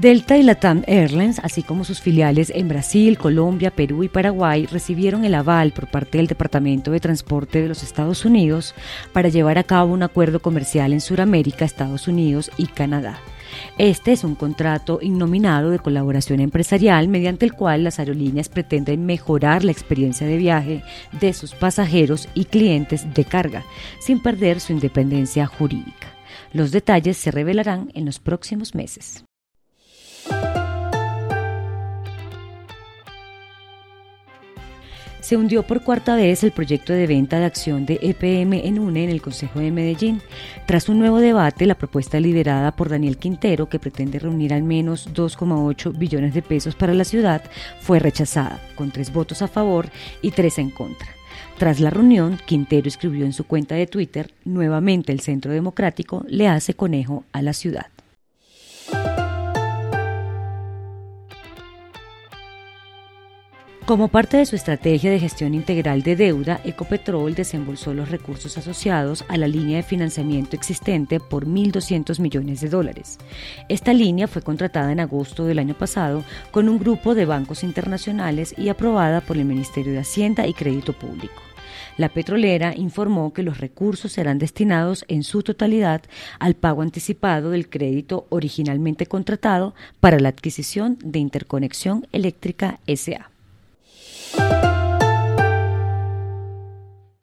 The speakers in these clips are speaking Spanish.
Delta y Latam Airlines, así como sus filiales en Brasil, Colombia, Perú y Paraguay, recibieron el aval por parte del Departamento de Transporte de los Estados Unidos para llevar a cabo un acuerdo comercial en Sudamérica, Estados Unidos y Canadá. Este es un contrato innominado de colaboración empresarial mediante el cual las aerolíneas pretenden mejorar la experiencia de viaje de sus pasajeros y clientes de carga, sin perder su independencia jurídica. Los detalles se revelarán en los próximos meses. Se hundió por cuarta vez el proyecto de venta de acción de EPM en UNE en el Consejo de Medellín. Tras un nuevo debate, la propuesta liderada por Daniel Quintero, que pretende reunir al menos 2,8 billones de pesos para la ciudad, fue rechazada, con tres votos a favor y tres en contra. Tras la reunión, Quintero escribió en su cuenta de Twitter, nuevamente el Centro Democrático le hace conejo a la ciudad. Como parte de su estrategia de gestión integral de deuda, Ecopetrol desembolsó los recursos asociados a la línea de financiamiento existente por 1.200 millones de dólares. Esta línea fue contratada en agosto del año pasado con un grupo de bancos internacionales y aprobada por el Ministerio de Hacienda y Crédito Público. La petrolera informó que los recursos serán destinados en su totalidad al pago anticipado del crédito originalmente contratado para la adquisición de Interconexión Eléctrica SA.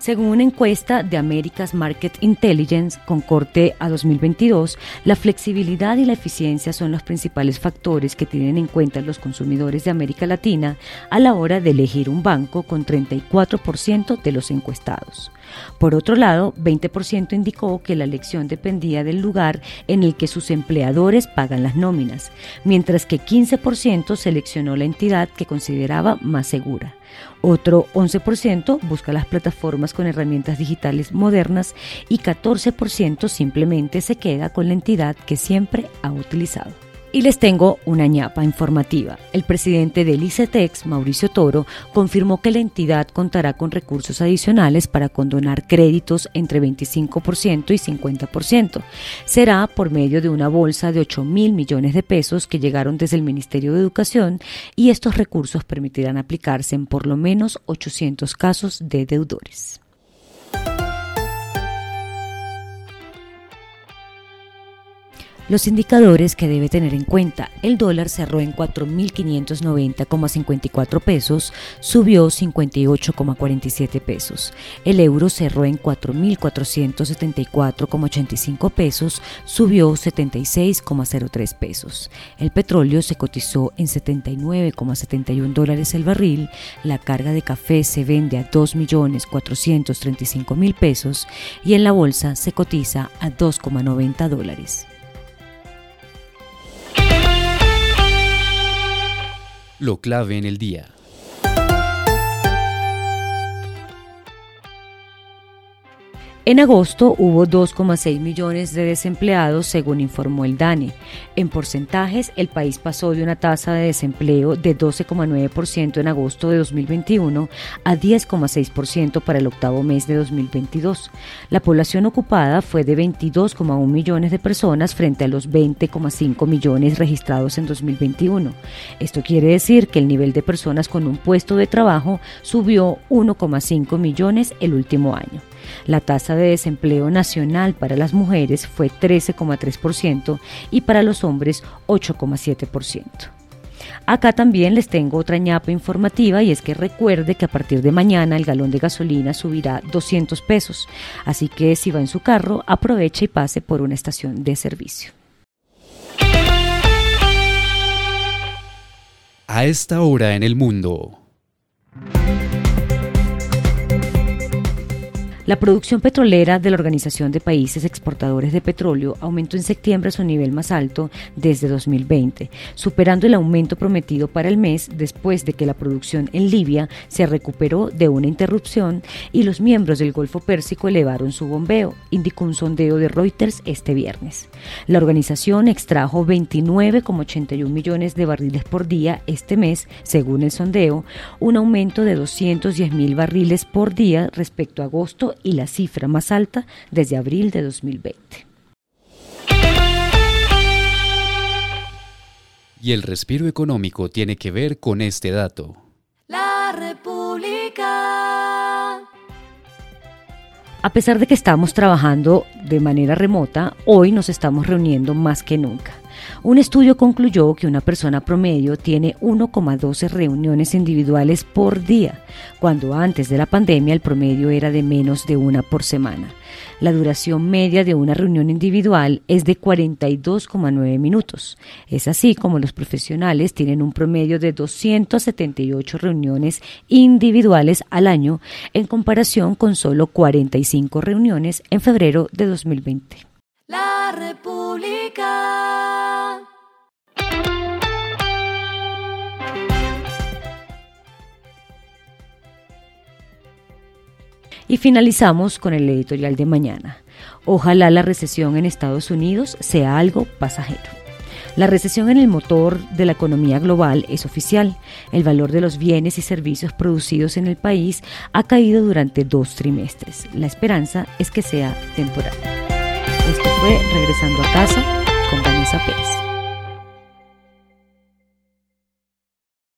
Según una encuesta de America's Market Intelligence con corte a 2022, la flexibilidad y la eficiencia son los principales factores que tienen en cuenta los consumidores de América Latina a la hora de elegir un banco con 34% de los encuestados. Por otro lado, 20% indicó que la elección dependía del lugar en el que sus empleadores pagan las nóminas, mientras que 15% seleccionó la entidad que consideraba más segura. Otro 11% busca las plataformas con herramientas digitales modernas y 14% simplemente se queda con la entidad que siempre ha utilizado. Y les tengo una ñapa informativa. El presidente del ICETEX, Mauricio Toro, confirmó que la entidad contará con recursos adicionales para condonar créditos entre 25% y 50%. Será por medio de una bolsa de 8 mil millones de pesos que llegaron desde el Ministerio de Educación y estos recursos permitirán aplicarse en por lo menos 800 casos de deudores. Los indicadores que debe tener en cuenta. El dólar cerró en 4.590,54 pesos, subió 58,47 pesos. El euro cerró en 4.474,85 pesos, subió 76,03 pesos. El petróleo se cotizó en 79,71 dólares el barril. La carga de café se vende a 2.435.000 pesos y en la bolsa se cotiza a 2,90 dólares. Lo clave en el día. En agosto hubo 2,6 millones de desempleados, según informó el DANE. En porcentajes, el país pasó de una tasa de desempleo de 12,9% en agosto de 2021 a 10,6% para el octavo mes de 2022. La población ocupada fue de 22,1 millones de personas frente a los 20,5 millones registrados en 2021. Esto quiere decir que el nivel de personas con un puesto de trabajo subió 1,5 millones el último año. La tasa de desempleo nacional para las mujeres fue 13,3% y para los hombres 8,7%. Acá también les tengo otra ñapa informativa y es que recuerde que a partir de mañana el galón de gasolina subirá 200 pesos, así que si va en su carro aproveche y pase por una estación de servicio. A esta hora en el mundo. La producción petrolera de la Organización de Países Exportadores de Petróleo aumentó en septiembre a su nivel más alto desde 2020, superando el aumento prometido para el mes después de que la producción en Libia se recuperó de una interrupción y los miembros del Golfo Pérsico elevaron su bombeo, indicó un sondeo de Reuters este viernes. La organización extrajo 29,81 millones de barriles por día este mes, según el sondeo, un aumento de 210 mil barriles por día respecto a agosto y la cifra más alta desde abril de 2020. Y el respiro económico tiene que ver con este dato. La República. A pesar de que estamos trabajando de manera remota, hoy nos estamos reuniendo más que nunca. Un estudio concluyó que una persona promedio tiene 1,12 reuniones individuales por día, cuando antes de la pandemia el promedio era de menos de una por semana. La duración media de una reunión individual es de 42,9 minutos. Es así como los profesionales tienen un promedio de 278 reuniones individuales al año en comparación con solo 45 reuniones en febrero de 2020. La República. Y finalizamos con el editorial de mañana. Ojalá la recesión en Estados Unidos sea algo pasajero. La recesión en el motor de la economía global es oficial. El valor de los bienes y servicios producidos en el país ha caído durante dos trimestres. La esperanza es que sea temporal. Esto fue Regresando a casa con Vanessa Pérez.